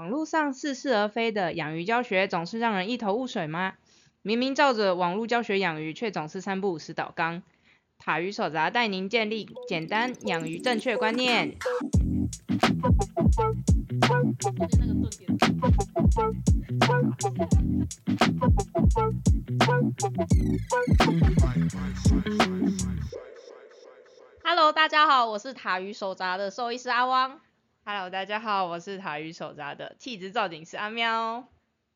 网络上似是而非的养鱼教学总是让人一头雾水吗？明明照着网络教学养鱼，却总是三不五时倒缸。塔鱼手札带您建立简单养鱼正确观念。Hello，大家好，我是塔鱼手札的兽医师阿汪。Hello，大家好，我是塔鱼手札的气质造景师阿喵。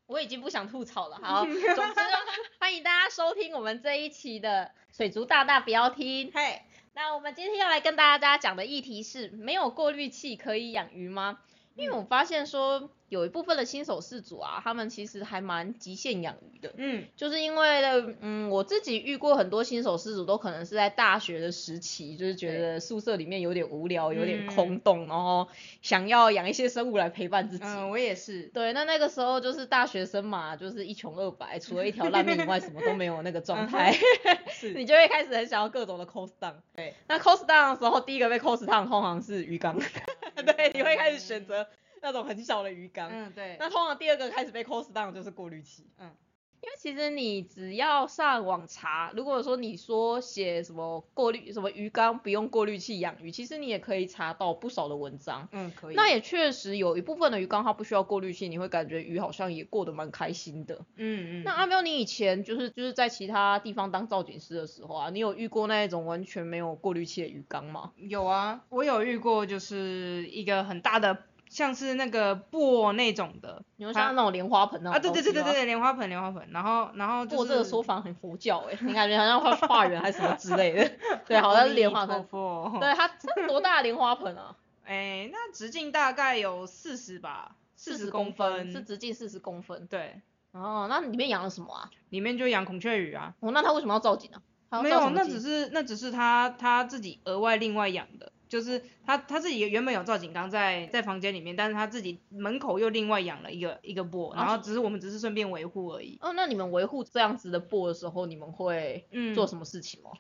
我已经不想吐槽了，好，总之呢，欢迎大家收听我们这一期的水族大大不要听。嘿，那我们今天要来跟大家讲的议题是：没有过滤器可以养鱼吗？因为我发现说。有一部分的新手饲主啊，他们其实还蛮极限养鱼的。嗯，就是因为呢，嗯，我自己遇过很多新手饲主，都可能是在大学的时期，就是觉得宿舍里面有点无聊，有点空洞，然后想要养一些生物来陪伴自己。嗯，我也是。对，那那个时候就是大学生嘛，就是一穷二白，除了一条烂命以外，什么都没有那个状态。是。你就会开始很想要各种的 cost down。对。那 cost down 的时候，第一个被 cost down 通常是鱼缸。对，你会开始选择。那种很小的鱼缸，嗯对，那通常第二个开始被 cost down 就是过滤器，嗯，因为其实你只要上网查，如果说你说写什么过滤什么鱼缸不用过滤器养鱼，其实你也可以查到不少的文章，嗯可以，那也确实有一部分的鱼缸它不需要过滤器，你会感觉鱼好像也过得蛮开心的，嗯嗯。那阿喵，你以前就是就是在其他地方当造景师的时候啊，你有遇过那一种完全没有过滤器的鱼缸吗？有啊，我有遇过，就是一个很大的。像是那个布那种的，你说像那种莲花盆那种啊，对对对对对莲花盆莲花盆，然后然后布这个说法很佛教哎，你感觉好像画画园还是什么之类的，对，好像是莲花盆，对它多大莲花盆啊？哎，那直径大概有四十吧，四十公分，是直径四十公分，对，哦，那里面养了什么啊？里面就养孔雀鱼啊，哦，那它为什么要造景呢？没有，那只是那只是他他自己额外另外养的。就是他他自己原本有造景缸在在房间里面，但是他自己门口又另外养了一个一个波，然后只是我们只是顺便维护而已。哦，那你们维护这样子的波的时候，你们会做什么事情吗？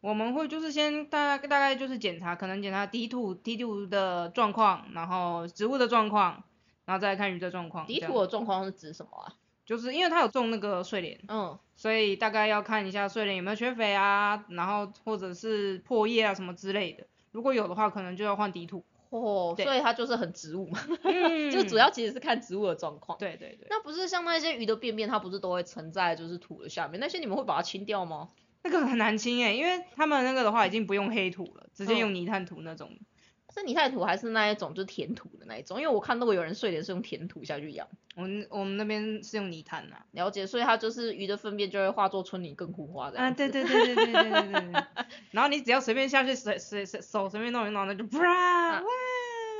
我们会就是先大概大概就是检查，可能检查低土低土的状况，然后植物的状况，然后再看鱼的状况。低土的状况是指什么啊？就是因为它有种那个睡莲，嗯，所以大概要看一下睡莲有没有缺肥啊，然后或者是破叶啊什么之类的。如果有的话，可能就要换底土哦，所以它就是很植物嘛，就主要其实是看植物的状况。对对对。那不是像那些鱼的便便，它不是都会沉在就是土的下面？那些你们会把它清掉吗？那个很难清哎，因为他们那个的话已经不用黑土了，直接用泥炭土那种。是泥炭土还是那一种，就是填土的那一种？因为我看到过有人睡莲是用填土下去养。我们我们那边是用泥炭呐。了解，所以它就是鱼的粪便就会化作春泥更护花的。啊，对对对对对对对对。然后你只要随便下去，随随随手随便弄一弄，那就啪！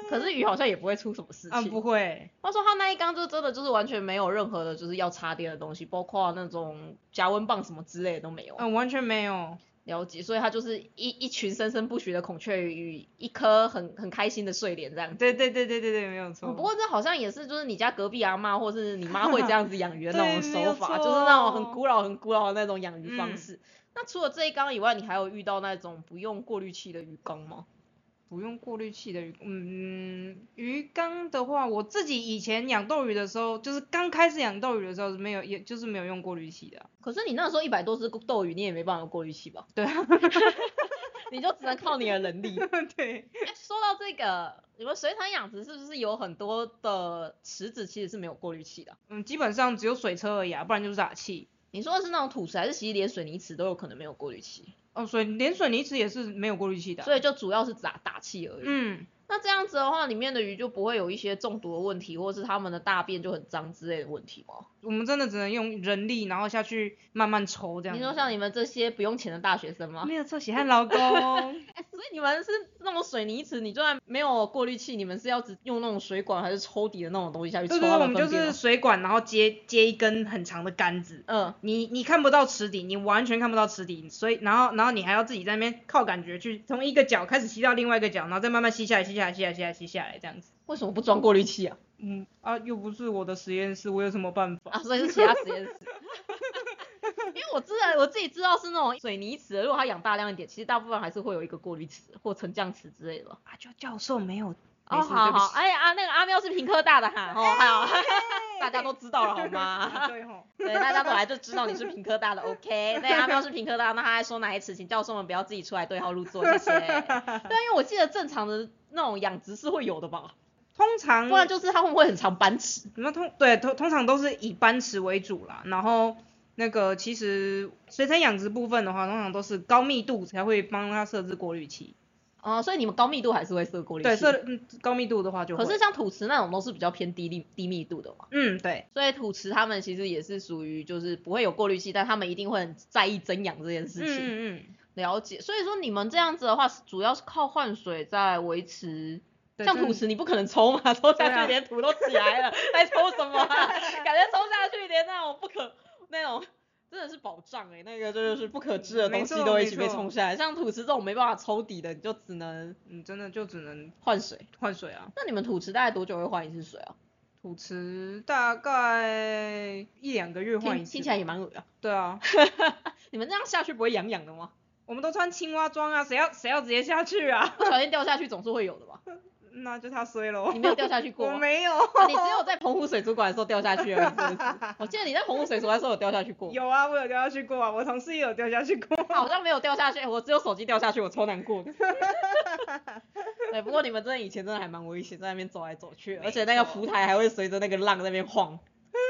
可是鱼好像也不会出什么事情。啊，不会。他说他那一缸就真的就是完全没有任何的就是要插电的东西，包括那种加温棒什么之类的都没有。嗯，完全没有。了解，所以它就是一一群生生不息的孔雀鱼，一颗很很开心的睡莲这样。对对对对对对，没有错。不过这好像也是就是你家隔壁阿妈或是你妈会这样子养鱼的 那种手法，就是那种很古老很古老的那种养鱼方式。那除了这一缸以外，你还有遇到那种不用过滤器的鱼缸吗？不用过滤器的鱼，嗯，鱼缸的话，我自己以前养斗鱼的时候，就是刚开始养斗鱼的时候是没有，也就是没有用过滤器的。可是你那时候一百多只斗鱼，你也没办法用过滤器吧？对啊，你就只能靠你的能力。对。说到这个，你们水产养殖是不是有很多的池子其实是没有过滤器的？嗯，基本上只有水车而已啊，不然就是打气。你说的是那种土池，还是其实连水泥池都有可能没有过滤器？哦，水连水泥池也是没有过滤器的，所以就主要是打打气而已。嗯。那这样子的话，里面的鱼就不会有一些中毒的问题，或者是它们的大便就很脏之类的问题吗？我们真的只能用人力，然后下去慢慢抽这样。你说像你们这些不用钱的大学生吗？没有错，血汗劳工。所以你们是那种水泥池，你就算没有过滤器，你们是要只用那种水管还是抽底的那种东西下去抽？对对，我们就是水管，然后接接一根很长的杆子。嗯。你你看不到池底，你完全看不到池底，所以然后然后你还要自己在那边靠感觉去从一个角开始吸到另外一个角，然后再慢慢吸下来，吸下来，吸下来，吸下来，吸下来这样子。为什么不装过滤器啊？嗯啊，又不是我的实验室，我有什么办法？啊，所以是其他实验室。因为我知道我自己知道是那种水泥池，如果它养大量一点，其实大部分还是会有一个过滤池或沉降池之类的。啊，就教授没有哦，好好，哎呀，那个阿喵是平科大的哈，哦，好，大家都知道了好吗？对吼，对，大家本来就知道你是平科大的，OK？对，阿喵是平科大，那他还说哪一次，请教授们不要自己出来对号入座，谢谢。对，因为我记得正常的那种养殖是会有的吧？通常，不然就是他会不会很常班池？那通对通通常都是以班池为主啦，然后那个其实水产养殖部分的话，通常都是高密度才会帮它设置过滤器。哦，所以你们高密度还是会设过滤器？对，设嗯高密度的话就。可是像土池那种都是比较偏低密低密度的嘛。嗯，对。所以土池他们其实也是属于就是不会有过滤器，但他们一定会很在意增氧这件事情。嗯嗯。了解，所以说你们这样子的话，主要是靠换水在维持。像土池你不可能抽嘛，抽下去连土都起来了，还抽什么？感觉抽下去连那种不可那种。真的是保障哎，那个就是不可知的东西都一起被冲下来，像土池这种没办法抽底的，你就只能，你真的就只能换水，换水啊。那你们土池大概多久会换一次水啊？土池大概一两个月换一次，听起来也蛮恶的。对啊，你们这样下去不会痒痒的吗？我们都穿青蛙装啊，谁要谁要直接下去啊？不小心掉下去总是会有的吧？那就他衰了。你没有掉下去过？我没有。你只有在澎湖水族馆的时候掉下去而已。我记得你在澎湖水族馆的时候有掉下去过。有啊，我有掉下去过啊，我同事也有掉下去过。好像没有掉下去，我只有手机掉下去，我超难过的。对，不过你们真的以前真的还蛮危险，在那边走来走去，而且那个浮台还会随着那个浪在那边晃，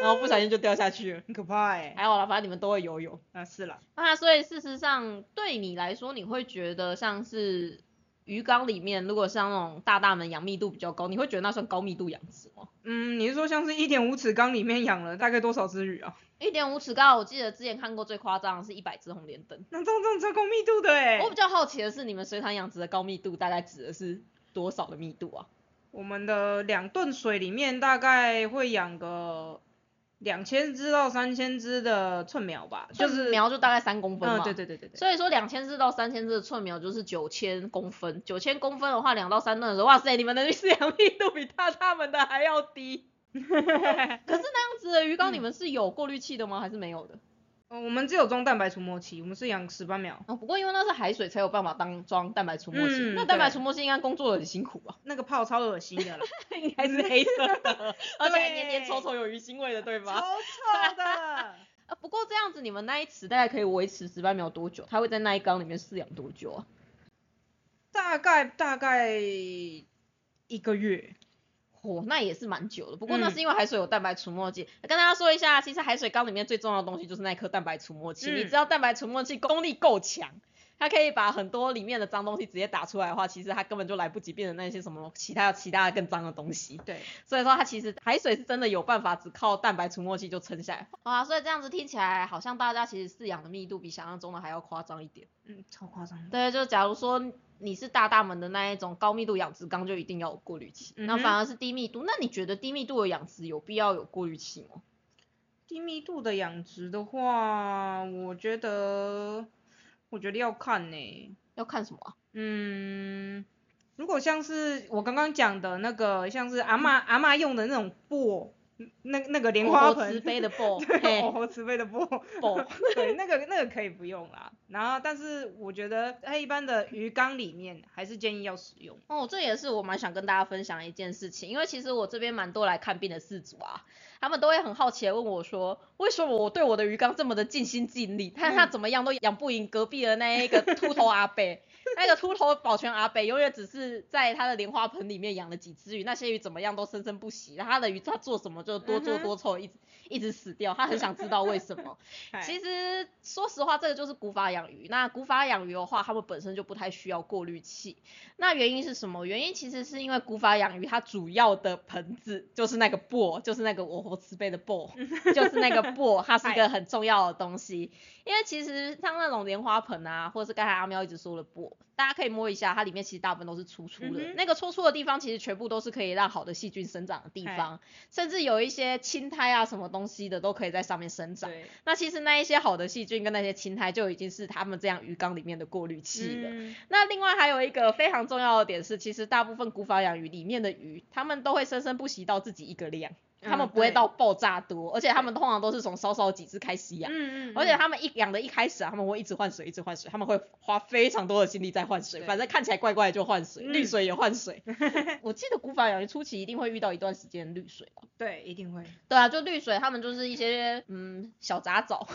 然后不小心就掉下去了，很可怕哎。还好啦，反正你们都会游泳。那是了。那所以事实上对你来说，你会觉得像是。鱼缸里面，如果像那种大大门养密度比较高，你会觉得那算高密度养殖吗？嗯，你是说像是一点五尺缸里面养了 大概多少只鱼啊？一点五尺缸，我记得之前看过最夸张的是一百只红莲灯。那这种超高密度的哎。我比较好奇的是，你们水产养殖的高密度大概指的是多少的密度啊？我们的两吨水里面大概会养个。两千只到三千只的寸苗吧，就是苗就大概三公分嘛。嗯，对对对对对。所以说两千只到三千只的寸苗就是九千公分，九千公分的话，两到三吨的时候，哇塞，你们的饲养密度比大他们的还要低。可是那样子的鱼缸，你们是有过滤器的吗？还是没有的？我们只有装蛋白除沫器，我们是养石斑苗。哦，不过因为那是海水才有办法当装蛋白除沫器，那蛋白除沫器应该工作很辛苦吧？那个泡超恶心的啦，应该是黑色的，而且黏黏稠稠有鱼腥味的，对吧？超臭的。啊，不过这样子你们那一池大概可以维持石斑苗多久？它会在那一缸里面饲养多久啊？大概大概一个月。哦，那也是蛮久的，不过那是因为海水有蛋白除沫剂。跟大家说一下，其实海水缸里面最重要的东西就是那颗蛋白除沫器。你知道蛋白除沫器功力够强，它可以把很多里面的脏东西直接打出来的话，其实它根本就来不及变成那些什么其他其他的更脏的东西。对，所以说它其实海水是真的有办法只靠蛋白除沫器就撑下来。啊，所以这样子听起来好像大家其实饲养的密度比想象中的还要夸张一点。嗯，超夸张。对，就假如说。你是大大门的那一种高密度养殖缸就一定要有过滤器，那反而是低密度，那你觉得低密度的养殖有必要有过滤器吗？低密度的养殖的话，我觉得，我觉得要看呢，要看什么？嗯，如果像是我刚刚讲的那个，像是阿妈阿妈用的那种布。那那个莲花盆，慈悲的布，对，哦，慈悲的波，波，对，那个那个可以不用啦。然后，但是我觉得在一般的鱼缸里面，还是建议要使用。哦，这也是我蛮想跟大家分享一件事情，因为其实我这边蛮多来看病的饲主啊，他们都会很好奇的问我说，为什么我对我的鱼缸这么的尽心尽力，但他怎么样都养不赢隔壁的那一个秃头阿伯。那个秃头保全阿北永远只是在他的莲花盆里面养了几只鱼，那些鱼怎么样都生生不息，他的鱼他做什么就多做多臭，一直一直死掉，他很想知道为什么。其实说实话，这个就是古法养鱼。那古法养鱼的话，他们本身就不太需要过滤器。那原因是什么？原因其实是因为古法养鱼，它主要的盆子就是那个钵，就是那个我活慈悲的钵，就是那个钵，它是一个很重要的东西。因为其实像那种莲花盆啊，或者是刚才阿喵一直说的钵。大家可以摸一下，它里面其实大部分都是粗粗的，那个粗粗的地方其实全部都是可以让好的细菌生长的地方，甚至有一些青苔啊什么东西的都可以在上面生长。那其实那一些好的细菌跟那些青苔就已经是他们这样鱼缸里面的过滤器了。那另外还有一个非常重要的点是，其实大部分古法养鱼里面的鱼，它们都会生生不息到自己一个量。它们不会到爆炸多，而且他们通常都是从稍稍几只开始养，嗯嗯，而且他们一养的一开始啊，他们会一直换水，一直换水，他们会花非常多的精力在换水，反正看起来怪怪就换水，绿水也换水。我记得古法养鱼初期一定会遇到一段时间绿水吧？对，一定会。对啊，就绿水，他们就是一些嗯小杂藻，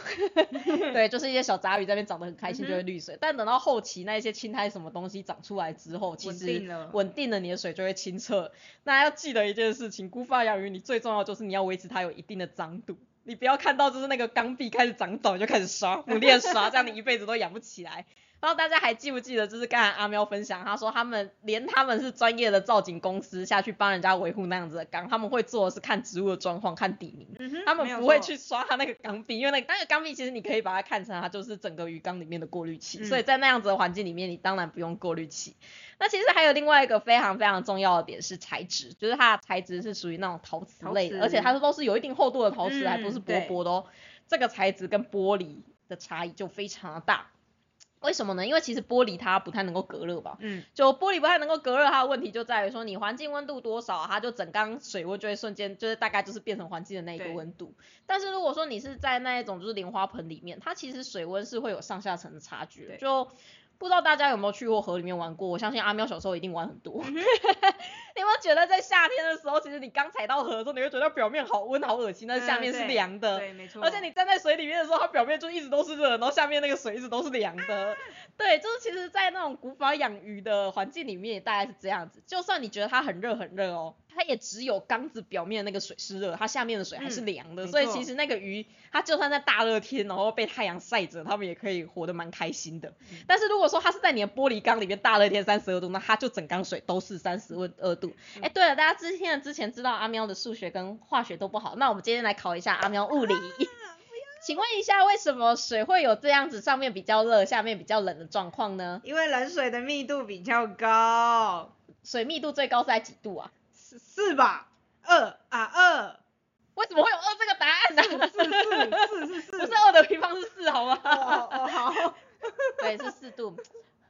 对，就是一些小杂鱼在那边长得很开心就会绿水，但等到后期那一些青苔什么东西长出来之后，其实稳定了。你的水就会清澈。那要记得一件事情，古法养鱼你最重要就是你要维持它有一定的脏度，你不要看到就是那个缸壁开始长藻就开始刷，努力的刷，这样你一辈子都养不起来。不知道大家还记不记得，就是刚才阿喵分享，他说他们连他们是专业的造景公司下去帮人家维护那样子的缸，他们会做的是看植物的状况，看底泥，他们不会去刷它那个缸壁，因为那那个缸壁其实你可以把它看成它就是整个鱼缸里面的过滤器，所以在那样子的环境里面，你当然不用过滤器。那其实还有另外一个非常非常重要的点是材质，就是它的材质是属于那种陶瓷类的，而且它都是有一定厚度的陶瓷，还不是薄薄的哦。这个材质跟玻璃的差异就非常的大。为什么呢？因为其实玻璃它不太能够隔热吧。嗯。就玻璃不太能够隔热，它的问题就在于说，你环境温度多少，它就整缸水温就会瞬间就是大概就是变成环境的那一个温度。但是如果说你是在那一种就是莲花盆里面，它其实水温是会有上下层的差距的。就不知道大家有没有去过河里面玩过？我相信阿喵小时候一定玩很多。你有没有觉得在夏天的时候，其实你刚踩到河的时候，你会觉得表面好温好恶心，但是下面是凉的。对，没错。而且你站在水里面的时候，它表面就一直都是热，然后下面那个水一直都是凉的。对，就是其实，在那种古法养鱼的环境里面，大概是这样子。就算你觉得它很热很热哦。它也只有缸子表面那个水是热，它下面的水还是凉的，所以其实那个鱼它就算在大热天，然后被太阳晒着，它们也可以活得蛮开心的。但是如果说它是在你的玻璃缸里面，大热天三十二度，那它就整缸水都是三十二度。哎，对了，大家之前之前知道阿喵的数学跟化学都不好，那我们今天来考一下阿喵物理。请问一下，为什么水会有这样子上面比较热，下面比较冷的状况呢？因为冷水的密度比较高，水密度最高是在几度啊？四吧，二啊二，为什么会有二这个答案呢？四四四是四，不是二的平方是四好吗？哦哦好，对是四度，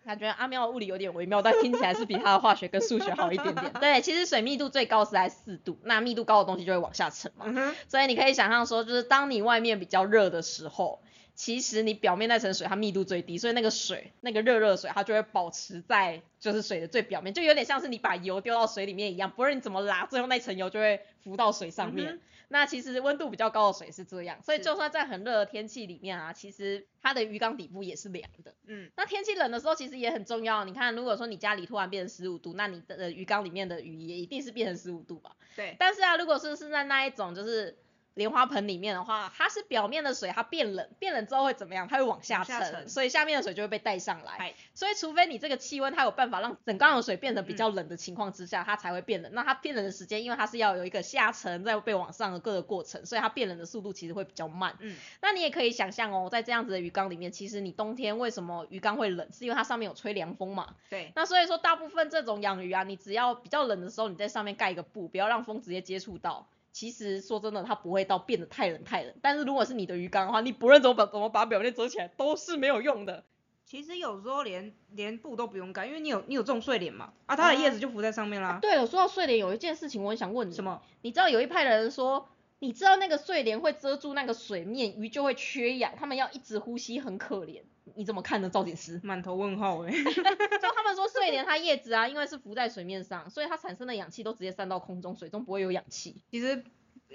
感觉阿喵的物理有点微妙，但听起来是比他的化学跟数学好一点点。对，其实水密度最高是在四度，那密度高的东西就会往下沉嘛，所以你可以想象说，就是当你外面比较热的时候。其实你表面那层水它密度最低，所以那个水那个热热水它就会保持在就是水的最表面，就有点像是你把油丢到水里面一样，不论你怎么拉，最后那层油就会浮到水上面。那其实温度比较高的水是这样，所以就算在很热的天气里面啊，其实它的鱼缸底部也是凉的。嗯，那天气冷的时候其实也很重要。你看，如果说你家里突然变成十五度，那你的鱼缸里面的鱼也一定是变成十五度吧？对。但是啊，如果是是在那一种就是。莲花盆里面的话，它是表面的水，它变冷，变冷之后会怎么样？它会往下沉，所以下面的水就会被带上来。所以除非你这个气温它有办法让整缸的水变得比较冷的情况之下，它才会变冷。那它变冷的时间，因为它是要有一个下沉再被往上的各个过程，所以它变冷的速度其实会比较慢。嗯，那你也可以想象哦，在这样子的鱼缸里面，其实你冬天为什么鱼缸会冷？是因为它上面有吹凉风嘛？对。那所以说，大部分这种养鱼啊，你只要比较冷的时候，你在上面盖一个布，不要让风直接接触到。其实说真的，它不会到变得太冷太冷。但是如果是你的鱼缸的话，你不论怎么把怎么把表面遮起来，都是没有用的。其实有时候连连布都不用盖，因为你有你有种睡莲嘛，啊，它的叶子就浮在上面啦。对了，说到睡莲，有一件事情我很想问你。什么？你知道有一派的人说，你知道那个睡莲会遮住那个水面，鱼就会缺氧，他们要一直呼吸，很可怜。你怎么看呢，造景师？满头问号哎。就他们说睡莲 它叶子啊，因为是浮在水面上，所以它产生的氧气都直接散到空中，水中不会有氧气。其实。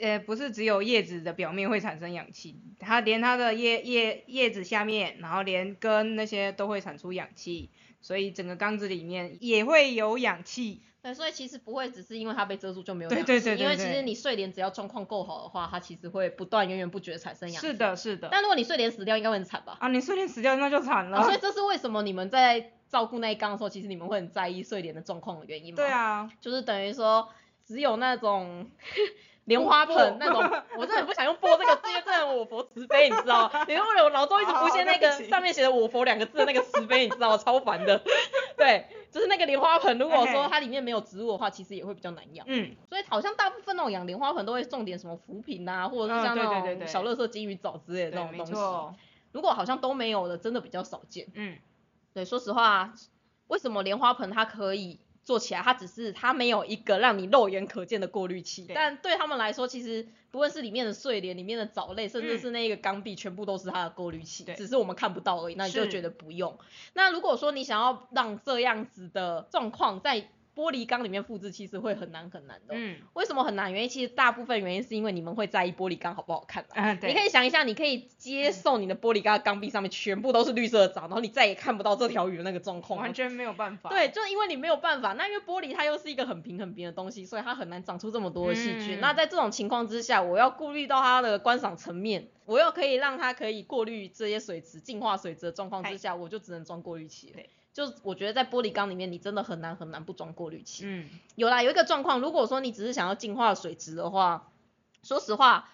呃，不是只有叶子的表面会产生氧气，它连它的叶叶叶子下面，然后连根那些都会产出氧气，所以整个缸子里面也会有氧气。对，所以其实不会只是因为它被遮住就没有氧气，对对对因为其实你睡莲只要状况够好的话，它其实会不断源源不绝产生氧气。是的，是的。但如果你睡莲死掉，应该会很惨吧？啊，你睡莲死掉那就惨了。所以这是为什么你们在照顾那一缸的时候，其实你们会很在意睡莲的状况的原因吗？对啊，就是等于说只有那种。莲花盆那种，我真的很不想用“播”这个字，因为真的我佛慈悲，你知道？你为了我脑中一直浮现那个上面写的“我佛”两个字的那个慈悲，你知道超烦的。对，就是那个莲花盆，如果说它里面没有植物的话，其实也会比较难养。嗯。所以好像大部分那种养莲花盆都会种点什么浮萍啊，或者是像那种小乐色金鱼藻之类的那种东西。如果好像都没有的，真的比较少见。嗯。对，说实话，为什么莲花盆它可以？做起来，它只是它没有一个让你肉眼可见的过滤器，但对他们来说，其实不论是里面的睡莲、里面的藻类，甚至是那个缸壁，全部都是它的过滤器，只是我们看不到而已。那你就觉得不用。那如果说你想要让这样子的状况在玻璃缸里面复制其实会很难很难的。嗯。为什么很难？原因其实大部分原因是因为你们会在意玻璃缸好不好看。你可以想一下，你可以接受你的玻璃缸缸壁上面全部都是绿色的藻，然后你再也看不到这条鱼的那个状况。完全没有办法。对，就因为你没有办法。那因为玻璃它又是一个很平很平的东西，所以它很难长出这么多的细菌。那在这种情况之下，我要顾虑到它的观赏层面，我又可以让它可以过滤这些水质、净化水质的状况之下，我就只能装过滤器。就我觉得在玻璃缸里面，你真的很难很难不装过滤器。嗯，有啦，有一个状况，如果说你只是想要净化水质的话，说实话，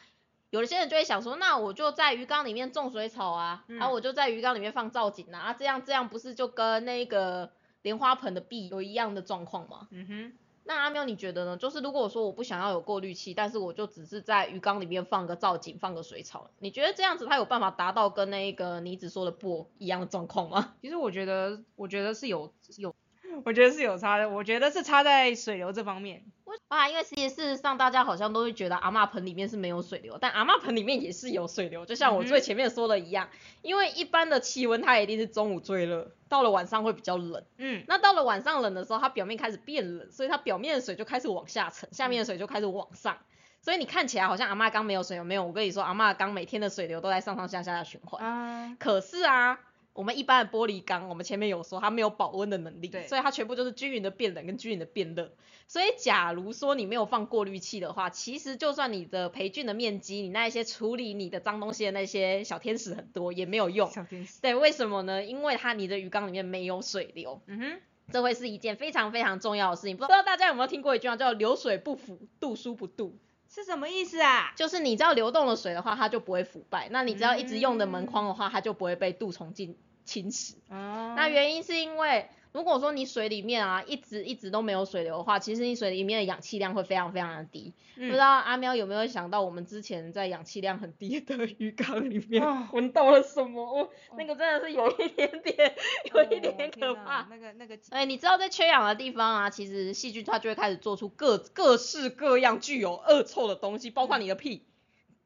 有些人就会想说，那我就在鱼缸里面种水草啊，然后我就在鱼缸里面放造景啊，这样这样不是就跟那个莲花盆的壁有一样的状况吗？嗯哼。那阿喵你觉得呢？就是如果说我不想要有过滤器，但是我就只是在鱼缸里面放个造景，放个水草，你觉得这样子它有办法达到跟那个你只说的不一样的状况吗？其实我觉得，我觉得是有有，我觉得是有差的。我觉得是差在水流这方面。啊，因为其实事实上大家好像都会觉得阿嬷盆里面是没有水流，但阿嬷盆里面也是有水流，就像我最前面说的一样，因为一般的气温它一定是中午最热，到了晚上会比较冷，嗯，那到了晚上冷的时候，它表面开始变冷，所以它表面的水就开始往下沉，下面的水就开始往上，所以你看起来好像阿嬷缸没有水流，没有，我跟你说阿嬷缸每天的水流都在上上下下的循环，啊，可是啊。我们一般的玻璃缸，我们前面有说它没有保温的能力，所以它全部就是均匀的变冷跟均匀的变热。所以假如说你没有放过滤器的话，其实就算你的培菌的面积，你那一些处理你的脏东西的那些小天使很多也没有用。小天使。对，为什么呢？因为它你的鱼缸里面没有水流。嗯哼。这会是一件非常非常重要的事情。不知道大家有没有听过一句话叫“流水不腐，度疏不度”，是什么意思啊？就是你只要流动的水的话，它就不会腐败。那你只要一直用的门框的话，它就不会被蠹虫进。侵蚀，哦那原因是因为，如果说你水里面啊一直一直都没有水流的话，其实你水里面的氧气量会非常非常的低。不知道阿喵有没有想到，我们之前在氧气量很低的鱼缸里面 闻到了什么？哦，那个真的是有一点点，有一点点可怕。那个那个，哎，你知道在缺氧的地方啊，其实细菌它就会开始做出各各式各样具有恶臭的东西，包括你的屁。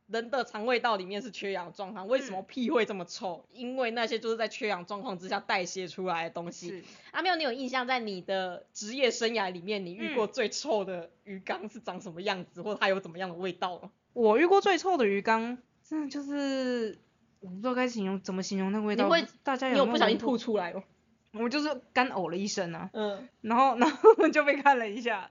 人的肠胃道里面是缺氧状况，为什么屁会这么臭？因为那些就是在缺氧状况之下代谢出来的东西。阿妙，你有印象在你的职业生涯里面，你遇过最臭的鱼缸是长什么样子，或者它有怎么样的味道吗？我遇过最臭的鱼缸，真的就是我不知道该形容怎么形容那个味道。你会大家有不小心吐出来哦？我就是干呕了一声啊，嗯，然后 然后就被看了一下。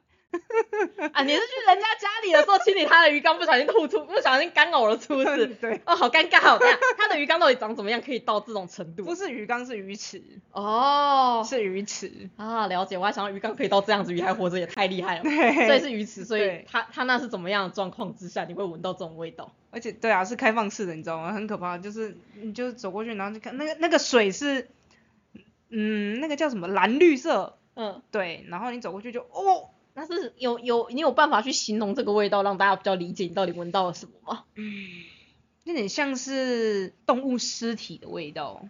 啊，你是去人家家里的时候清理他的鱼缸，不小心吐出，不小心干呕了，是不是？对。哦，好尴尬哦，这样，他的鱼缸到底长怎么样，可以到这种程度？不是鱼缸，是鱼池。哦。是鱼池。啊，了解。我还想到鱼缸可以到这样子，鱼还活着也太厉害了。对。所以是鱼池，所以他他那是怎么样的状况之下，你会闻到这种味道？而且，对啊，是开放式的，你知道吗？很可怕，就是你就走过去，然后就看那个那个水是，嗯，那个叫什么蓝绿色。嗯。对，然后你走过去就哦。那是有有你有办法去形容这个味道，让大家比较理解你到底闻到了什么吗？嗯，有点像是动物尸体的味道。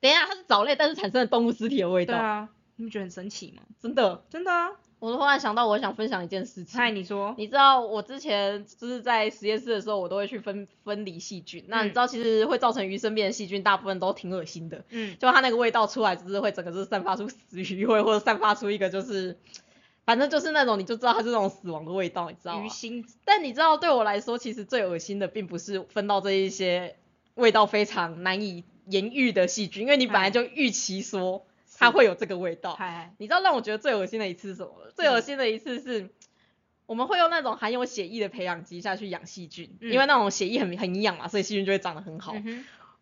等一下，它是藻类，但是产生了动物尸体的味道。对啊，你不觉得很神奇吗？真的，真的啊！我突然想到，我想分享一件事情。嗨，你说。你知道我之前就是在实验室的时候，我都会去分分离细菌。那你知道，其实会造成鱼生病的细菌，大部分都挺恶心的。嗯。就它那个味道出来，就是会整个是散发出死鱼味，或者散发出一个就是。反正就是那种，你就知道它是那种死亡的味道，你知道吗？鱼腥。但你知道，对我来说，其实最恶心的并不是分到这一些味道非常难以言喻的细菌，因为你本来就预期说它会有这个味道。你知道让我觉得最恶心的一次是什么？最恶心的一次是，我们会用那种含有血液的培养基下去养细菌，因为那种血液很很营养嘛，所以细菌就会长得很好。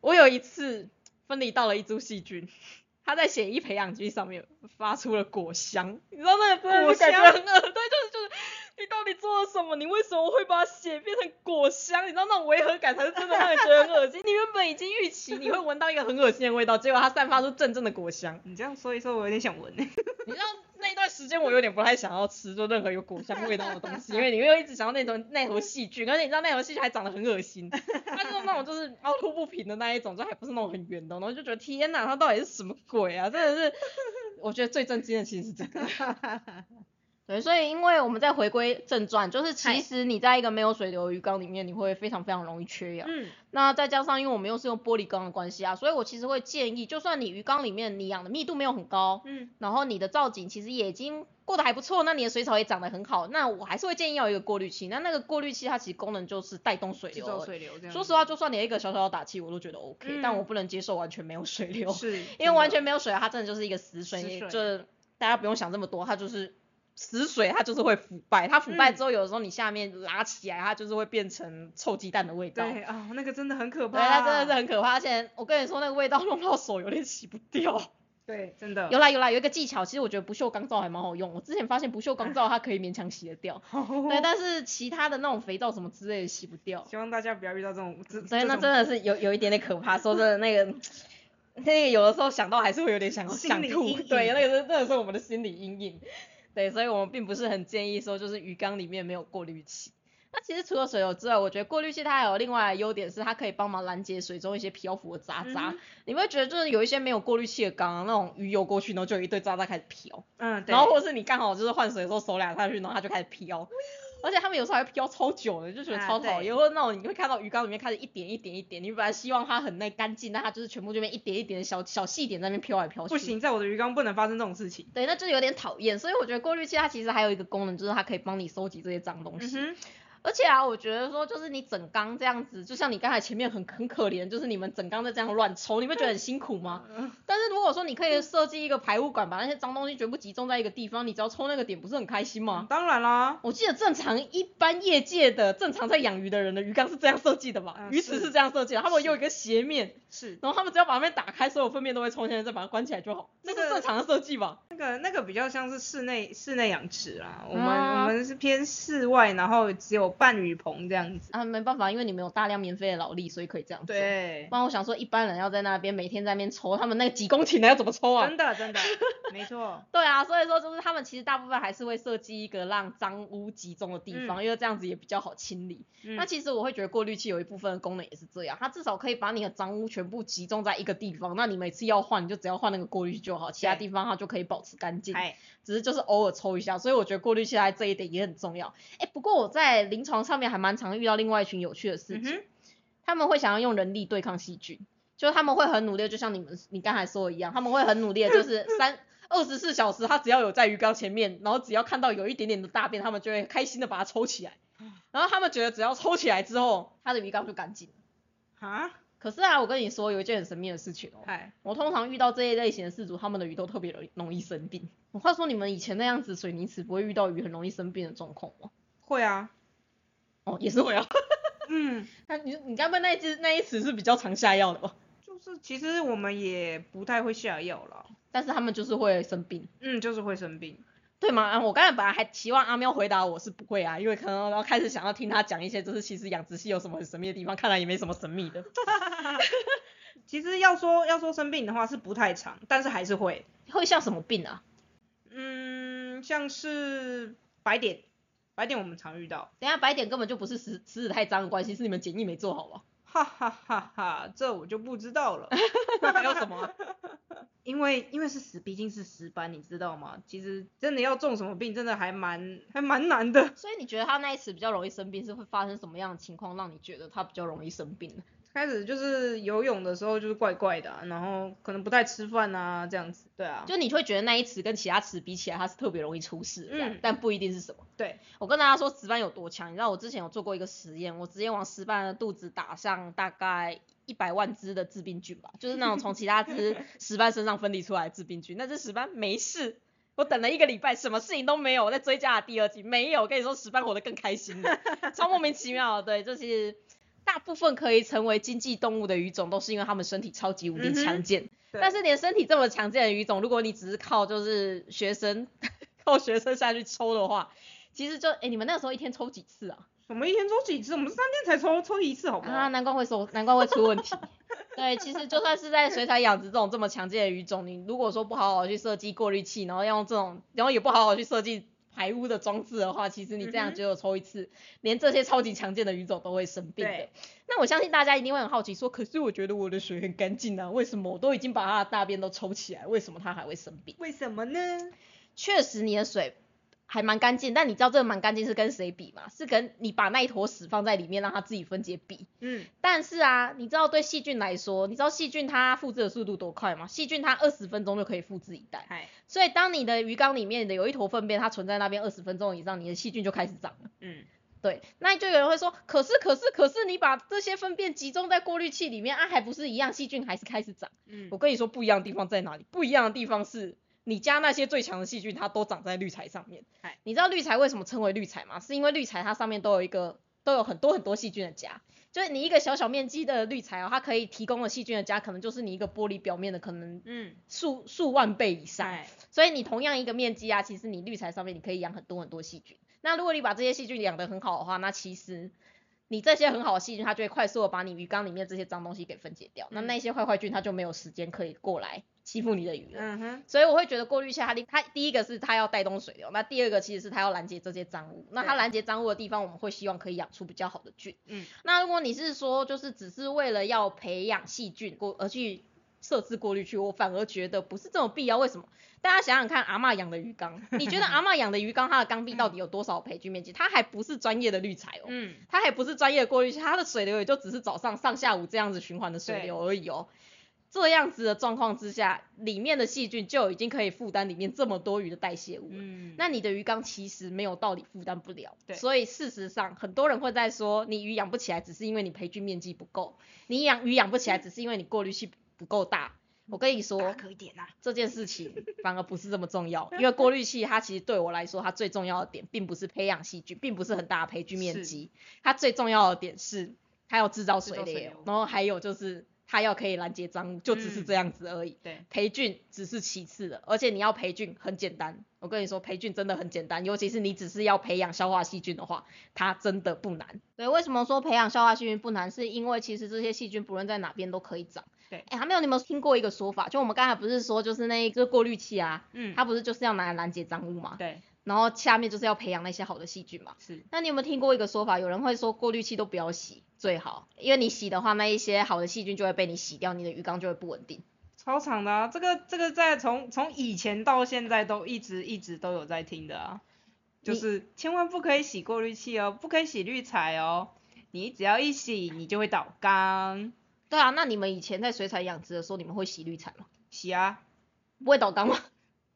我有一次分离到了一株细菌。它在血液培养基上面发出了果香，你知道那个真的感觉很恶，对，就是就是，你到底做了什么？你为什么会把血变成果香？你知道那种违和感才是真的让人觉得很恶心。你原本已经预期你会闻到一个很恶心的味道，结果它散发出阵阵的果香。你这样说一说，我有点想闻。你知道？因为我有点不太想要吃，就任何有果香味道的东西，因为你会一直想要那种那头细菌，而且你知道那头细菌还长得很恶心，它就是那种就是凹凸不平的那一种，就还不是那种很圆的，然后就觉得天哪，它到底是什么鬼啊？真的是，我觉得最震惊的其实是这个。对，所以因为我们在回归正传，就是其实你在一个没有水流鱼缸里面，你会非常非常容易缺氧。嗯。那再加上因为我们又是用玻璃缸的关系啊，所以我其实会建议，就算你鱼缸里面你养的密度没有很高，嗯，然后你的造景其实也已经过得还不错，那你的水草也长得很好，那我还是会建议要有一个过滤器。那那个过滤器它其实功能就是带动水流。水流这样。说实话，就算你一个小小的打气，我都觉得 OK，但我不能接受完全没有水流。是。因为完全没有水，它真的就是一个死水，就大家不用想这么多，它就是。死水它就是会腐败，它腐败之后有的时候你下面拉起来，它就是会变成臭鸡蛋的味道。对啊，那个真的很可怕。对，它真的是很可怕，而且我跟你说那个味道弄到手有点洗不掉。对，真的。有啦有啦，有一个技巧，其实我觉得不锈钢皂还蛮好用。我之前发现不锈钢皂它可以勉强洗得掉。对，但是其他的那种肥皂什么之类的洗不掉。希望大家不要遇到这种。所以那真的是有有一点点可怕，说真的那个那个有的时候想到还是会有点想想吐。对，那个是真的是我们的心理阴影。对，所以我们并不是很建议说，就是鱼缸里面没有过滤器。那其实除了水油之外，我觉得过滤器它还有另外的优点是，它可以帮忙拦截水中一些漂浮的渣渣。你会觉得就是有一些没有过滤器的缸，那种鱼游过去，然后就有一堆渣渣开始漂。嗯，然后或者是你刚好就是换水的时候手俩下去，然后它就开始漂。而且他们有时候还飘超久的，就觉得超讨厌。或者那种你会看到鱼缸里面开始一点一点一点，你本来希望它很那干净，但它就是全部这边一点一点的小小细点在那边飘来飘去。不行，在我的鱼缸不能发生这种事情。对，那就有点讨厌。所以我觉得过滤器它其实还有一个功能，就是它可以帮你收集这些脏东西。而且啊，我觉得说就是你整缸这样子，就像你刚才前面很很可怜，就是你们整缸在这样乱抽，你会觉得很辛苦吗？但是如果说你可以设计一个排污管，把那些脏东西全部集中在一个地方，你只要抽那个点，不是很开心吗？当然啦，我记得正常一般业界的正常在养鱼的人的鱼缸是这样设计的吧？鱼池是这样设计的，他们用一个斜面，是，然后他们只要把那边打开，所有粪便都会冲进来，再把它关起来就好，那是正常的设计吧？那个那个比较像是室内室内养殖啦，我们我们是偏室外，然后只有半雨棚这样子啊，没办法，因为你们有大量免费的劳力，所以可以这样做。对，不然我想说，一般人要在那边每天在那边抽，他们那个几公顷的要怎么抽啊？真的真的，没错。对啊，所以说就是他们其实大部分还是会设计一个让脏污集中的地方，因为这样子也比较好清理。那其实我会觉得过滤器有一部分的功能也是这样，它至少可以把你的脏污全部集中在一个地方，那你每次要换你就只要换那个过滤器就好，其他地方它就可以保持干净。只是就是偶尔抽一下，所以我觉得过滤器在这一点也很重要。哎，不过我在临床上面还蛮常遇到另外一群有趣的事情，他们会想要用人力对抗细菌，就是他们会很努力，就像你们你刚才说的一样，他们会很努力，就是 三二十四小时，他只要有在鱼缸前面，然后只要看到有一点点的大便，他们就会开心的把它抽起来，然后他们觉得只要抽起来之后，他的鱼缸就干净了。啊？可是啊，我跟你说有一件很神秘的事情哦。我通常遇到这一类型的事主，他们的鱼都特别容容易生病。我话说，你们以前那样子水泥池不会遇到鱼很容易生病的状况吗？会啊。哦，也是会啊。嗯。那你你刚刚那一只那一池是比较常下药的吗？就是其实我们也不太会下药了，但是他们就是会生病。嗯，就是会生病。对吗？我刚才本来还期望阿喵回答我是不会啊，因为可能然后开始想要听他讲一些，就是其实养殖系有什么很神秘的地方，看来也没什么神秘的。其实要说要说生病的话是不太长，但是还是会。会像什么病啊？嗯，像是白点，白点我们常遇到。等下白点根本就不是食食太脏的关系，是你们检疫没做好吧？哈哈哈哈，这我就不知道了。还有什么？因为因为是死，毕竟是死斑，你知道吗？其实真的要中什么病，真的还蛮还蛮难的。所以你觉得他那一次比较容易生病，是会发生什么样的情况，让你觉得他比较容易生病呢？开始就是游泳的时候就是怪怪的，然后可能不太吃饭啊这样子。对啊，就你会觉得那一池跟其他池比起来，它是特别容易出事，嗯，但不一定是什么。对，我跟大家说石斑有多强，你知道我之前有做过一个实验，我直接往石斑的肚子打上大概一百万只的致病菌吧，就是那种从其他只 石斑身上分离出来的致病菌，那只石斑没事，我等了一个礼拜，什么事情都没有，我在追加第二季没有，我跟你说石斑活得更开心了，超莫名其妙，对，就是。大部分可以成为经济动物的鱼种，都是因为它们身体超级无敌强健。但是连身体这么强健的鱼种，如果你只是靠就是学生 靠学生下去抽的话，其实就哎，你们那时候一天抽几次啊？我们一天抽几次？我们三天才抽抽一次，好不好？啊，难怪会说，难怪会出问题。对，其实就算是在水产养殖这种这么强健的鱼种，你如果说不好好去设计过滤器，然后用这种，然后也不好好去设计。排污的装置的话，其实你这样只有抽一次，连这些超级强健的鱼种都会生病的。那我相信大家一定会很好奇，说，可是我觉得我的水很干净啊，为什么我都已经把它的大便都抽起来，为什么它还会生病？为什么呢？确实你的水。还蛮干净，但你知道这个蛮干净是跟谁比吗？是跟你把那一坨屎放在里面让它自己分解比。嗯。但是啊，你知道对细菌来说，你知道细菌它复制的速度多快吗？细菌它二十分钟就可以复制一代。所以当你的鱼缸里面的有一坨粪便，它存在那边二十分钟以上，你的细菌就开始长了。嗯。对，那就有人会说，可是可是可是你把这些粪便集中在过滤器里面啊，还不是一样，细菌还是开始长。嗯。我跟你说不一样的地方在哪里？不一样的地方是。你家那些最强的细菌，它都长在滤材上面。你知道滤材为什么称为滤材吗？是因为滤材它上面都有一个，都有很多很多细菌的家。就是你一个小小面积的滤材哦，它可以提供的细菌的家，可能就是你一个玻璃表面的可能，嗯，数数万倍以上。所以你同样一个面积啊，其实你滤材上面你可以养很多很多细菌。那如果你把这些细菌养得很好的话，那其实你这些很好的细菌，它就会快速的把你鱼缸里面这些脏东西给分解掉。那那些坏坏菌，它就没有时间可以过来。欺负你的鱼了，所以我会觉得过滤器它它第一个是它要带动水流，那第二个其实是它要拦截这些脏物，那它拦截脏物的地方，我们会希望可以养出比较好的菌。嗯，那如果你是说就是只是为了要培养细菌过而去设置过滤器，我反而觉得不是这种必要。为什么？大家想想看，阿妈养的鱼缸，你觉得阿妈养的鱼缸它的缸壁到底有多少培菌面积？它还不是专业的滤材哦，嗯，它还不是专业的过滤器，它的水流也就只是早上上下午这样子循环的水流而已哦。这样子的状况之下，里面的细菌就已经可以负担里面这么多余的代谢物了。嗯，那你的鱼缸其实没有道理负担不了。对，所以事实上，很多人会在说，你鱼养不起来，只是因为你培菌面积不够；你养鱼养不起来，只是因为你过滤器不够大。我跟你说，可以点啊，这件事情 反而不是这么重要，因为过滤器它其实对我来说，它最重要的点并不是培养细菌，并不是很大的培菌面积，它最重要的点是它要制造水流，然后还有就是。它要可以拦截脏物，就只是这样子而已。对，培菌只是其次的，而且你要培菌很简单。我跟你说，培菌真的很简单，尤其是你只是要培养消化细菌的话，它真的不难。对，为什么说培养消化细菌不难？是因为其实这些细菌不论在哪边都可以长。对，哎，还没有你有没有听过一个说法？就我们刚才不是说，就是那一个过滤器啊，嗯，它不是就是要拿来拦截脏物吗？对。然后下面就是要培养那些好的细菌嘛。是。那你有没有听过一个说法？有人会说过滤器都不要洗最好，因为你洗的话，那一些好的细菌就会被你洗掉，你的鱼缸就会不稳定。超长的啊，这个这个在从从以前到现在都一直一直都有在听的啊，就是千万不可以洗过滤器哦，不可以洗滤材哦，你只要一洗你就会倒缸。对啊，那你们以前在水产养殖的时候，你们会洗滤材吗？洗啊。不会倒缸吗？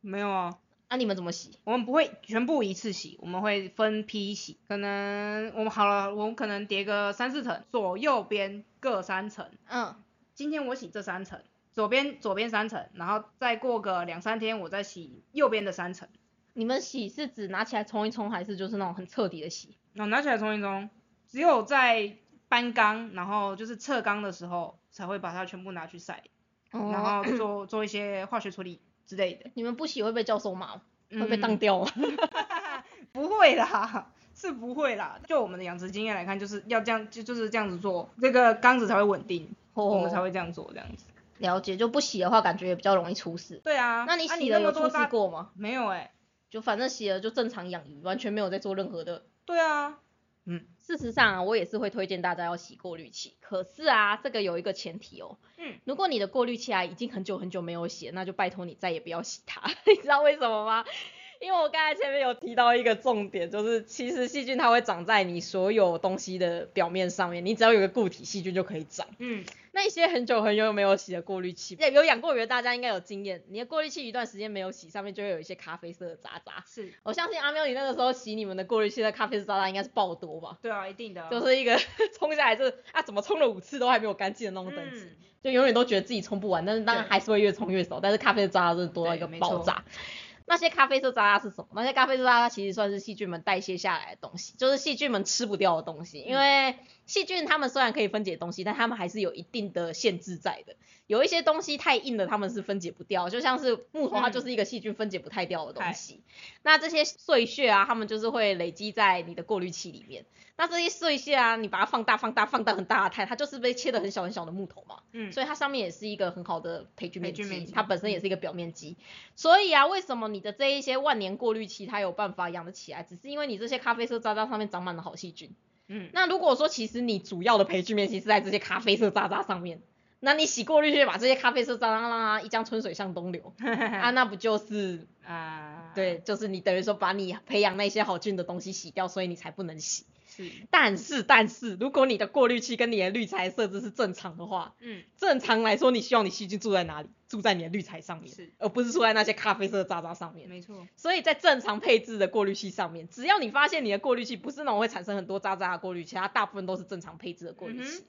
没有啊。那你们怎么洗？我们不会全部一次洗，我们会分批洗。可能我们好了，我们可能叠个三四层，左右边各三层。嗯。今天我洗这三层，左边左边三层，然后再过个两三天，我再洗右边的三层。你们洗是指拿起来冲一冲，还是就是那种很彻底的洗？哦，拿起来冲一冲，只有在搬缸，然后就是测缸的时候，才会把它全部拿去晒，然后做做一些化学处理。之类的，你们不洗会被教授骂，会被当掉吗？不会啦，是不会啦。就我们的养殖经验来看，就是要这样，就就是这样子做，这个缸子才会稳定，我们才会这样做这样子。了解，就不洗的话，感觉也比较容易出事。对啊，那你洗了有出事过吗？没有哎，就反正洗了就正常养鱼，完全没有在做任何的。对啊。嗯，事实上啊，我也是会推荐大家要洗过滤器。可是啊，这个有一个前提哦。嗯。如果你的过滤器啊已经很久很久没有洗，那就拜托你再也不要洗它。你知道为什么吗？因为我刚才前面有提到一个重点，就是其实细菌它会长在你所有东西的表面上面，你只要有个固体，细菌就可以长。嗯。那一些很久很久没有洗的过滤器，有养过鱼的大家应该有经验，你的过滤器一段时间没有洗，上面就会有一些咖啡色的渣渣。是。我相信阿喵，你那个时候洗你们的过滤器的咖啡色渣渣应该是爆多吧？对啊，一定的。就是一个冲下来就是啊，怎么冲了五次都还没有干净的那种等级，就永远都觉得自己冲不完，但是当然还是会越冲越少，但是咖啡渣渣真的多到一个爆炸。那些咖啡色渣渣是什么？那些咖啡色渣渣其实算是细菌们代谢下来的东西，就是细菌们吃不掉的东西。因为细菌它们虽然可以分解东西，但它们还是有一定的限制在的。有一些东西太硬了，它们是分解不掉，就像是木头，它就是一个细菌分解不太掉的东西。那这些碎屑啊，它们就是会累积在你的过滤器里面。那这些碎屑啊，你把它放大、放大、放大很大的态，它就是被切的很小很小的木头嘛。嗯。所以它上面也是一个很好的培菌面积，它本身也是一个表面积。所以啊，为什么你的这一些万年过滤器它有办法养得起来，只是因为你这些咖啡色渣渣上面长满了好细菌。嗯。那如果说其实你主要的培训面积是在这些咖啡色渣渣上面。那你洗过滤就把这些咖啡色渣渣啦一江春水向东流 啊，那不就是啊？对，就是你等于说把你培养那些好菌的东西洗掉，所以你才不能洗。是。但是但是，如果你的过滤器跟你的滤材设置是正常的话，嗯，正常来说，你希望你细菌住在哪里？住在你的滤材上面，是，而不是住在那些咖啡色渣渣上面。没错。所以在正常配置的过滤器上面，只要你发现你的过滤器不是那种会产生很多渣渣的过滤器，它大部分都是正常配置的过滤器。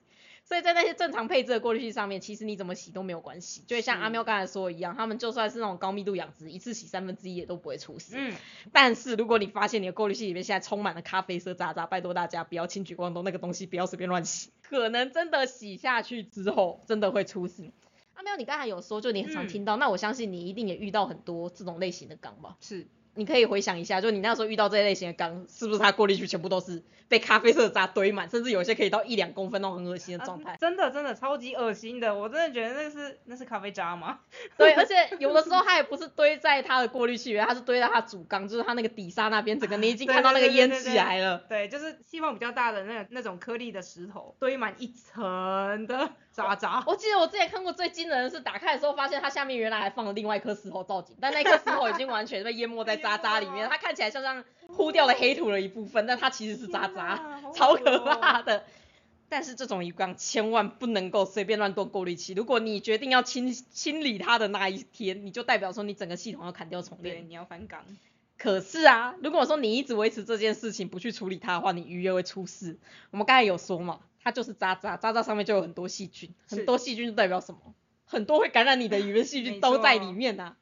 所以在那些正常配置的过滤器上面，其实你怎么洗都没有关系，就像阿喵刚才说的一样，他们就算是那种高密度养殖，一次洗三分之一也都不会出事。嗯。但是如果你发现你的过滤器里面现在充满了咖啡色渣渣，拜托大家不要轻举妄动，那个东西不要随便乱洗，可能真的洗下去之后真的会出事。阿喵，你刚才有说，就你很常听到，那我相信你一定也遇到很多这种类型的缸吧？是。你可以回想一下，就你那时候遇到这类型的缸，是不是它过滤器全部都是被咖啡色渣堆满，甚至有些可以到一两公分那种很恶心的状态？真的真的超级恶心的，我真的觉得那是那是咖啡渣吗？对，而且有的时候它也不是堆在它的过滤器里面，它是堆在它主缸，就是它那个底沙那边，整个你已经看到那个烟起来了。对，就是气泡比较大的那那种颗粒的石头，堆满一层的。渣渣，我记得我之前看过最惊人的是打开的时候发现它下面原来还放了另外一颗石头造景，但那颗石头已经完全被淹没在渣渣里面，它看起来像像糊掉了黑土的一部分，但它其实是渣渣，超可怕的。但是这种鱼缸千万不能够随便乱动过滤器，如果你决定要清清理它的那一天，你就代表说你整个系统要砍掉重练，你要翻缸。可是啊，如果说你一直维持这件事情不去处理它的话，你鱼也会出事。我们刚才有说嘛。它就是渣渣，渣渣上面就有很多细菌，很多细菌就代表什么？很多会感染你的鱼的细菌都在里面呐。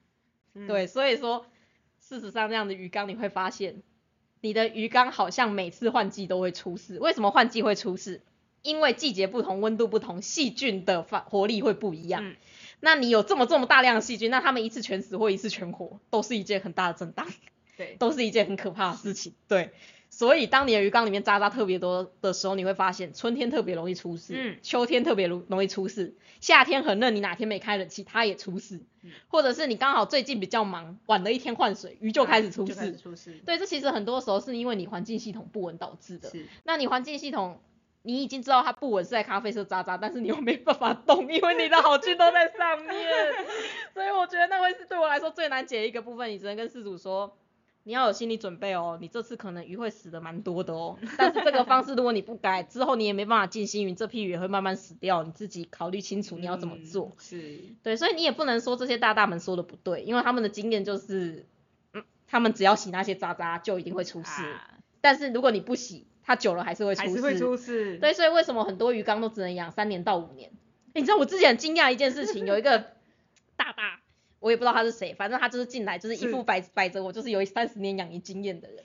对，所以说，事实上这样的鱼缸你会发现，你的鱼缸好像每次换季都会出事。为什么换季会出事？因为季节不同，温度不同，细菌的发活力会不一样。那你有这么这么大量的细菌，那他们一次全死或一次全活，都是一件很大的震荡。对，都是一件很可怕的事情。对。所以，当你的鱼缸里面渣渣特别多的时候，你会发现春天特别容易出事，嗯，秋天特别容容易出事，夏天很热，你哪天没开冷气，它也出事，或者是你刚好最近比较忙，晚了一天换水，鱼就开始出事，出事。对，这其实很多时候是因为你环境系统不稳导致的。是。那你环境系统，你已经知道它不稳是在咖啡色渣渣，但是你又没办法动，因为你的好菌都在上面。所以我觉得那会是对我来说最难解一个部分，你只能跟事主说。你要有心理准备哦，你这次可能鱼会死的蛮多的哦。但是这个方式如果你不改，之后你也没办法进新鱼，这批鱼也会慢慢死掉。你自己考虑清楚你要怎么做。是。对，所以你也不能说这些大大们说的不对，因为他们的经验就是，嗯，他们只要洗那些渣渣就一定会出事。但是如果你不洗，它久了还是会出事。还是会出事。对，所以为什么很多鱼缸都只能养三年到五年？你知道我之前很惊讶一件事情，有一个大大。我也不知道他是谁，反正他就是进来，就是一副摆摆着我就是有三十年养鱼经验的人。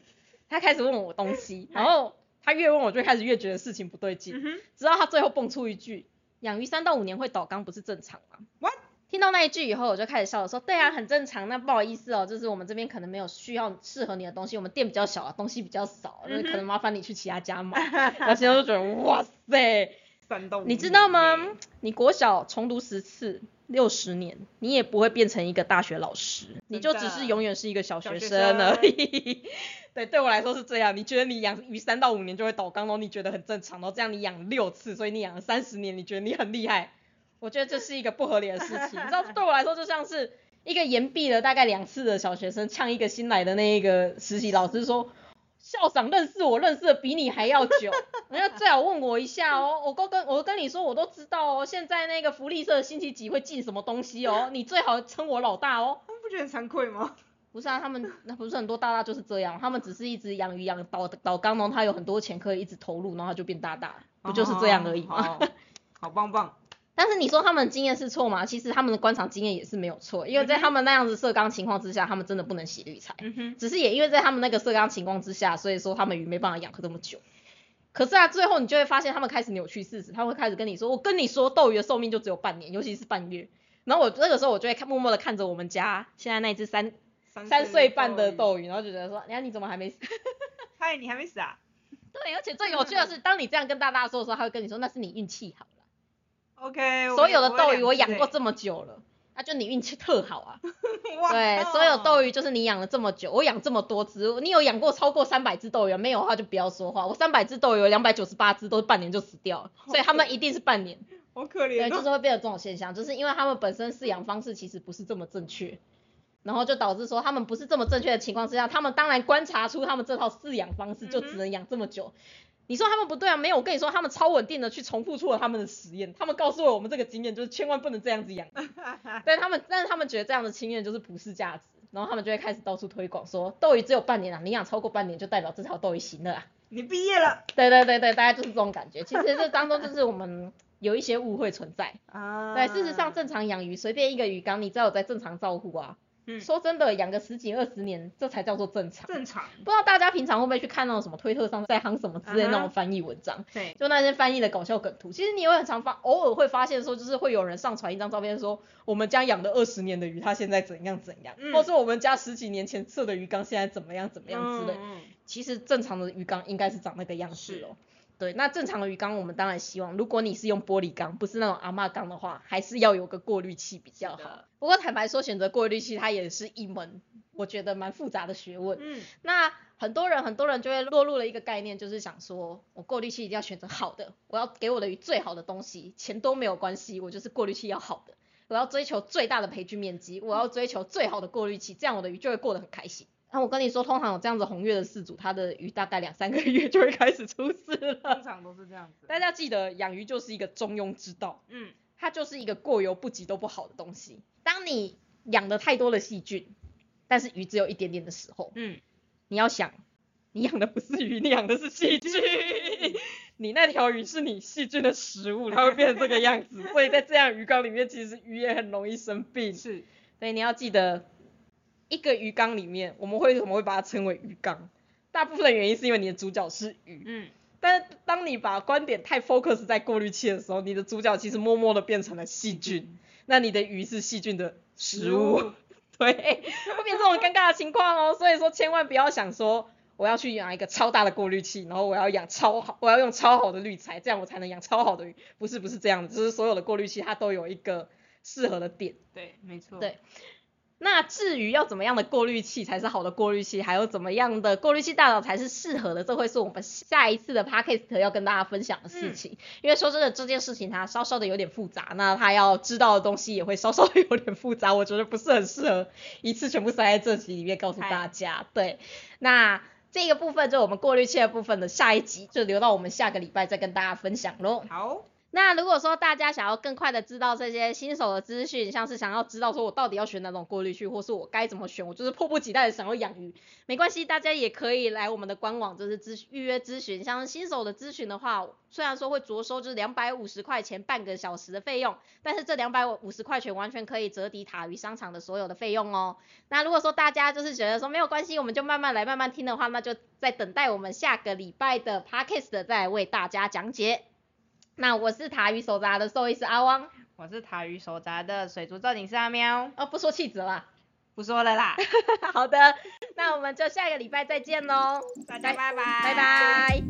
他开始问我东西，然后他越问我就开始越觉得事情不对劲，直到他最后蹦出一句：“养鱼三到五年会倒缸不是正常吗？”What？听到那一句以后，我就开始笑了，说：“对啊，很正常。那不好意思哦，就是我们这边可能没有需要适合你的东西，我们店比较小啊，东西比较少，那可能麻烦你去其他家买。”然后现在就觉得哇塞，你知道吗？你国小重读十次。六十年，你也不会变成一个大学老师，你就只是永远是一个小学生而已。对，对我来说是这样。你觉得你养鱼三到五年就会倒缸喽？你觉得很正常哦。这样你养六次，所以你养了三十年，你觉得你很厉害？我觉得这是一个不合理的事情。你知道，对我来说就像是一个延毕了大概两次的小学生，呛一个新来的那一个实习老师说。校长认识我，认识的比你还要久，人家最好问我一下哦。我都跟我跟你说，我都知道哦。现在那个福利社星期几会进什么东西哦？你最好称我老大哦。他们不觉得很惭愧吗？不是啊，他们那不是很多大大就是这样，他们只是一直养鱼养倒倒缸中，他有很多钱可以一直投入，然后就变大大，不就是这样而已吗？好棒棒。但是你说他们经验是错吗？其实他们的观察经验也是没有错，因为在他们那样子色缸情况之下，他们真的不能洗滤材。嗯。只是也因为在他们那个色缸情况之下，所以说他们鱼没办法养这么久。可是啊，最后你就会发现他们开始扭曲事实，他会开始跟你说，我跟你说斗鱼的寿命就只有半年，尤其是半月。然后我那个时候我就会看默默的看着我们家现在那只三三岁半的斗鱼，然后就觉得说，你看你怎么还没死？嗨，你还没死啊？对，而且最有趣的是，当你这样跟大大说的时候，他会跟你说那是你运气好了。OK，所有的斗鱼我养过这么久了，那就你运气特好啊。对，所有斗鱼就是你养了这么久，我养这么多只，你有养过超过三百只斗鱼没有的话就不要说话。我三百只斗鱼，两百九十八只都是半年就死掉了，所以他们一定是半年。好可怜。对，就是会变成这种现象，就是因为他们本身饲养方式其实不是这么正确。然后就导致说他们不是这么正确的情况之下，他们当然观察出他们这套饲养方式就只能养这么久。你说他们不对啊？没有，我跟你说，他们超稳定的去重复出了他们的实验。他们告诉了我们这个经验，就是千万不能这样子养。但他们，但是他们觉得这样的经验就是普世价值，然后他们就会开始到处推广说，斗鱼只有半年啊，你养超过半年就代表这条斗鱼行了啊。你毕业了。对对对对，大家就是这种感觉。其实这当中就是我们有一些误会存在 啊。对，事实上正常养鱼，随便一个鱼缸，你只要有在正常照顾啊。说真的，养个十几二十年，这才叫做正常。正常。不知道大家平常会不会去看那种什么推特上在夯什么之类那种翻译文章？对。就那些翻译的搞笑梗图，其实你有很常发，偶尔会发现说，就是会有人上传一张照片，说我们家养了二十年的鱼，它现在怎样怎样，或是我们家十几年前设的鱼缸现在怎么样怎么样之类。嗯。其实正常的鱼缸应该是长那个样子哦。对，那正常的鱼缸，我们当然希望，如果你是用玻璃缸，不是那种阿嬷缸的话，还是要有个过滤器比较好。不过坦白说，选择过滤器它也是一门我觉得蛮复杂的学问。嗯。那很多人很多人就会落入了一个概念，就是想说我过滤器一定要选择好的，我要给我的鱼最好的东西，钱都没有关系，我就是过滤器要好的，我要追求最大的培菌面积，我要追求最好的过滤器，这样我的鱼就会过得很开心。那我跟你说，通常有这样子红月的饲主，他的鱼大概两三个月就会开始出事了。通常都是这样子。大家记得，养鱼就是一个中庸之道。嗯。它就是一个过犹不及都不好的东西。当你养的太多的细菌，但是鱼只有一点点的时候，嗯，你要想，你养的不是鱼，你养的是细菌。你那条鱼是你细菌的食物，它会变成这个样子。所以在这样鱼缸里面，其实鱼也很容易生病。是。所以你要记得。一个鱼缸里面，我们会怎么会把它称为鱼缸？大部分的原因是因为你的主角是鱼。嗯。但是当你把观点太 focus 在过滤器的时候，你的主角其实默默的变成了细菌。那你的鱼是细菌的食物。对，会变这种尴尬的情况哦。所以说，千万不要想说我要去养一个超大的过滤器，然后我要养超好，我要用超好的滤材，这样我才能养超好的鱼。不是，不是这样的，就是所有的过滤器它都有一个适合的点。对，没错。对。那至于要怎么样的过滤器才是好的过滤器，还有怎么样的过滤器大脑才是适合的，这会是我们下一次的 podcast 要跟大家分享的事情。因为说真的，这件事情它稍稍的有点复杂，那他要知道的东西也会稍稍的有点复杂，我觉得不是很适合一次全部塞在这集里面告诉大家。对，那这个部分就我们过滤器的部分的下一集就留到我们下个礼拜再跟大家分享喽。好。那如果说大家想要更快的知道这些新手的资讯，像是想要知道说我到底要选哪种过滤器，或是我该怎么选，我就是迫不及待的想要养鱼，没关系，大家也可以来我们的官网，就是咨预约咨询。像新手的咨询的话，虽然说会着收就是两百五十块钱半个小时的费用，但是这两百五十块钱完全可以折抵塔鱼商场的所有的费用哦。那如果说大家就是觉得说没有关系，我们就慢慢来慢慢听的话，那就在等待我们下个礼拜的 podcast 再为大家讲解。那我是塔鱼手札的兽医师阿汪，我是塔鱼手札的水族造景师阿喵。哦，不说气质了，不说了啦。好的，那我们就下个礼拜再见喽，大家拜拜，拜拜。